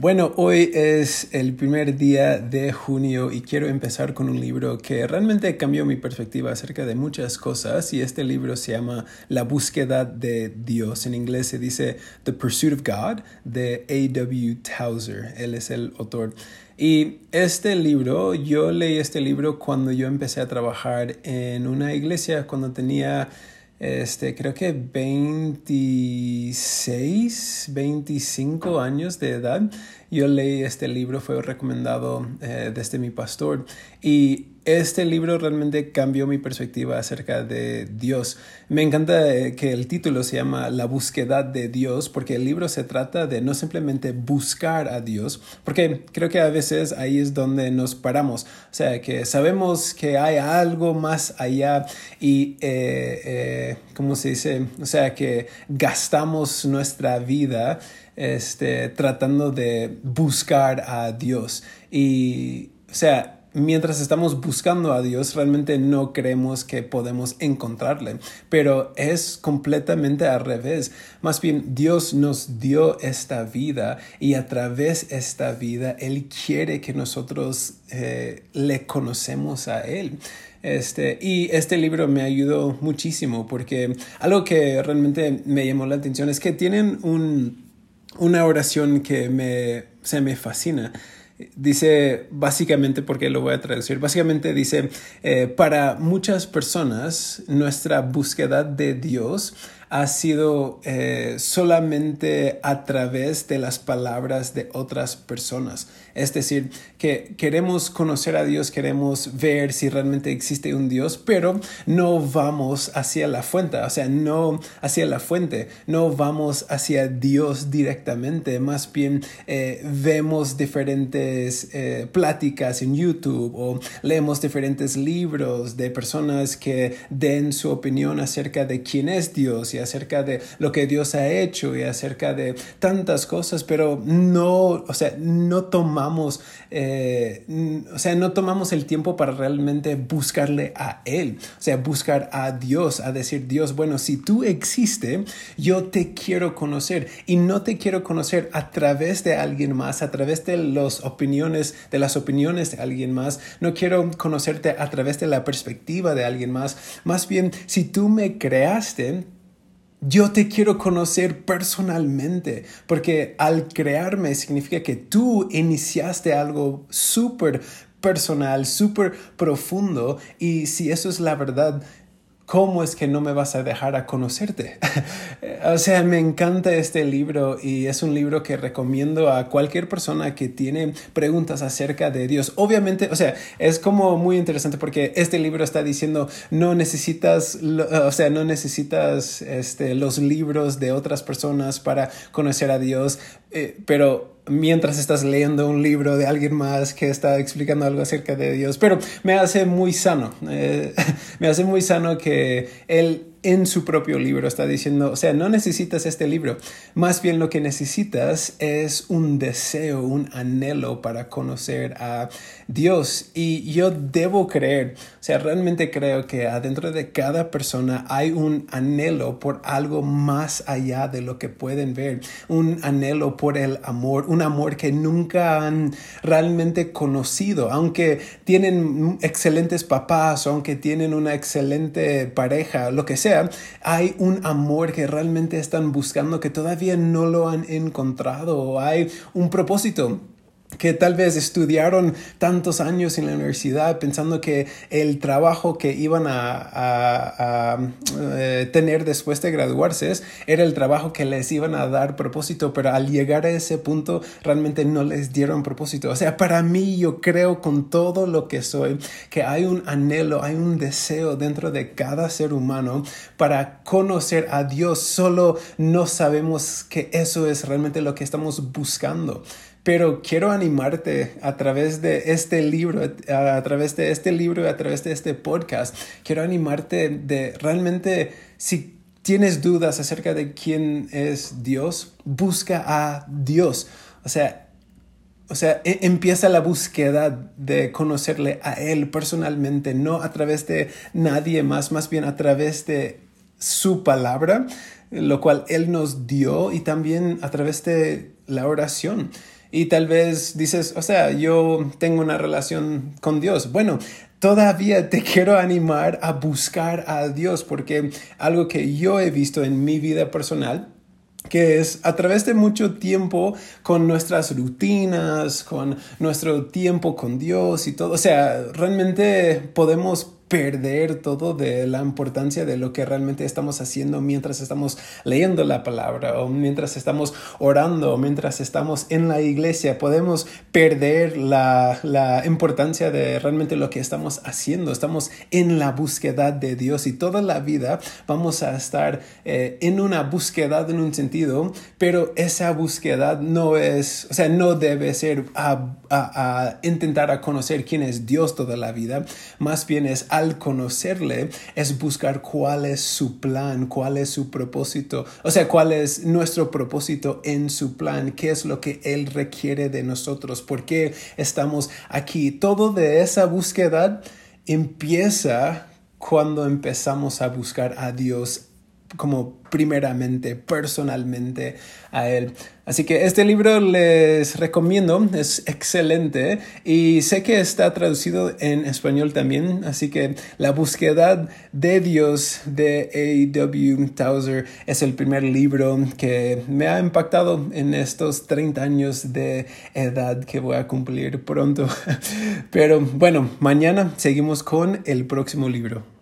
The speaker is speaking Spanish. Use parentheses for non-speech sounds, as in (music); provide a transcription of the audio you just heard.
Bueno, hoy es el primer día de junio y quiero empezar con un libro que realmente cambió mi perspectiva acerca de muchas cosas y este libro se llama La búsqueda de Dios. En inglés se dice The Pursuit of God de A.W. Towser. Él es el autor. Y este libro, yo leí este libro cuando yo empecé a trabajar en una iglesia, cuando tenía este, creo que 26, 25 años de edad. Yo leí este libro, fue recomendado eh, desde mi pastor y este libro realmente cambió mi perspectiva acerca de Dios. Me encanta eh, que el título se llama La búsqueda de Dios, porque el libro se trata de no simplemente buscar a Dios, porque creo que a veces ahí es donde nos paramos. O sea, que sabemos que hay algo más allá y, eh, eh, ¿cómo se dice? O sea, que gastamos nuestra vida este, tratando de buscar a Dios. Y, o sea, mientras estamos buscando a Dios, realmente no creemos que podemos encontrarle, pero es completamente al revés. Más bien, Dios nos dio esta vida y a través de esta vida, Él quiere que nosotros eh, le conocemos a Él. Este, y este libro me ayudó muchísimo porque algo que realmente me llamó la atención es que tienen un, una oración que me, se me fascina dice básicamente, porque lo voy a traducir, básicamente dice, eh, para muchas personas nuestra búsqueda de Dios ha sido eh, solamente a través de las palabras de otras personas. Es decir, que queremos conocer a Dios, queremos ver si realmente existe un Dios, pero no vamos hacia la fuente, o sea, no hacia la fuente, no vamos hacia Dios directamente, más bien eh, vemos diferentes eh, pláticas en YouTube o leemos diferentes libros de personas que den su opinión acerca de quién es Dios acerca de lo que Dios ha hecho y acerca de tantas cosas, pero no, o sea, no tomamos, eh, o sea, no tomamos el tiempo para realmente buscarle a Él, o sea, buscar a Dios, a decir, Dios, bueno, si tú existe, yo te quiero conocer y no te quiero conocer a través de alguien más, a través de las opiniones, de las opiniones de alguien más, no quiero conocerte a través de la perspectiva de alguien más, más bien, si tú me creaste, yo te quiero conocer personalmente, porque al crearme significa que tú iniciaste algo súper personal, súper profundo, y si eso es la verdad, ¿cómo es que no me vas a dejar a conocerte? (laughs) o sea, me encanta este libro y es un libro que recomiendo a cualquier persona que tiene preguntas acerca de Dios. Obviamente, o sea, es como muy interesante porque este libro está diciendo no necesitas, o sea, no necesitas este, los libros de otras personas para conocer a Dios, eh, pero mientras estás leyendo un libro de alguien más que está explicando algo acerca de Dios, pero me hace muy sano, eh, (laughs) me hace muy sano que él en su propio libro está diciendo, o sea, no necesitas este libro, más bien lo que necesitas es un deseo, un anhelo para conocer a Dios. Y yo debo creer, o sea, realmente creo que adentro de cada persona hay un anhelo por algo más allá de lo que pueden ver, un anhelo por el amor, un amor que nunca han realmente conocido, aunque tienen excelentes papás, aunque tienen una excelente pareja, lo que sea hay un amor que realmente están buscando que todavía no lo han encontrado hay un propósito que tal vez estudiaron tantos años en la universidad pensando que el trabajo que iban a, eh, tener después de graduarse era el trabajo que les iban a dar propósito, pero al llegar a ese punto realmente no les dieron propósito. O sea, para mí yo creo con todo lo que soy que hay un anhelo, hay un deseo dentro de cada ser humano para conocer a Dios, solo no sabemos que eso es realmente lo que estamos buscando pero quiero animarte a través de este libro, a través de este libro, a través de este podcast, quiero animarte de realmente, si tienes dudas acerca de quién es Dios, busca a Dios. O sea, o sea, e, empieza la búsqueda de conocerle a Él personalmente, no a través de nadie más, más bien a través de su palabra, lo cual Él nos dio y también a través de la oración. Y tal vez dices, o sea, yo tengo una relación con Dios. Bueno, todavía (laughs) te quiero animar a buscar a Dios porque algo que yo he visto en mi vida personal que es a través de mucho tiempo con nuestras rutinas, con nuestro tiempo con Dios y todo. O sea, realmente podemos perder todo de la importancia de lo que realmente estamos haciendo mientras estamos leyendo la palabra o mientras estamos orando o mientras estamos en la iglesia. Podemos perder la, la importancia de realmente lo que estamos haciendo. Estamos en la búsqueda de Dios y toda la vida vamos a estar eh, en una búsqueda en un sentido, pero esa búsqueda no es, o sea, no debe ser a, a, a intentar a conocer quién es Dios toda la vida, más bien es al conocerle es buscar cuál es su plan, cuál es su propósito, o sea, cuál es nuestro propósito en su plan, qué es lo que Él requiere de nosotros, por qué estamos aquí. Todo de esa búsqueda empieza cuando empezamos a buscar a Dios como primeramente, personalmente a Él. Así que este libro les recomiendo, es excelente y sé que está traducido en español también, así que La búsqueda de Dios de A.W. Towser es el primer libro que me ha impactado en estos 30 años de edad que voy a cumplir pronto. (laughs) Pero bueno, mañana seguimos con el próximo libro.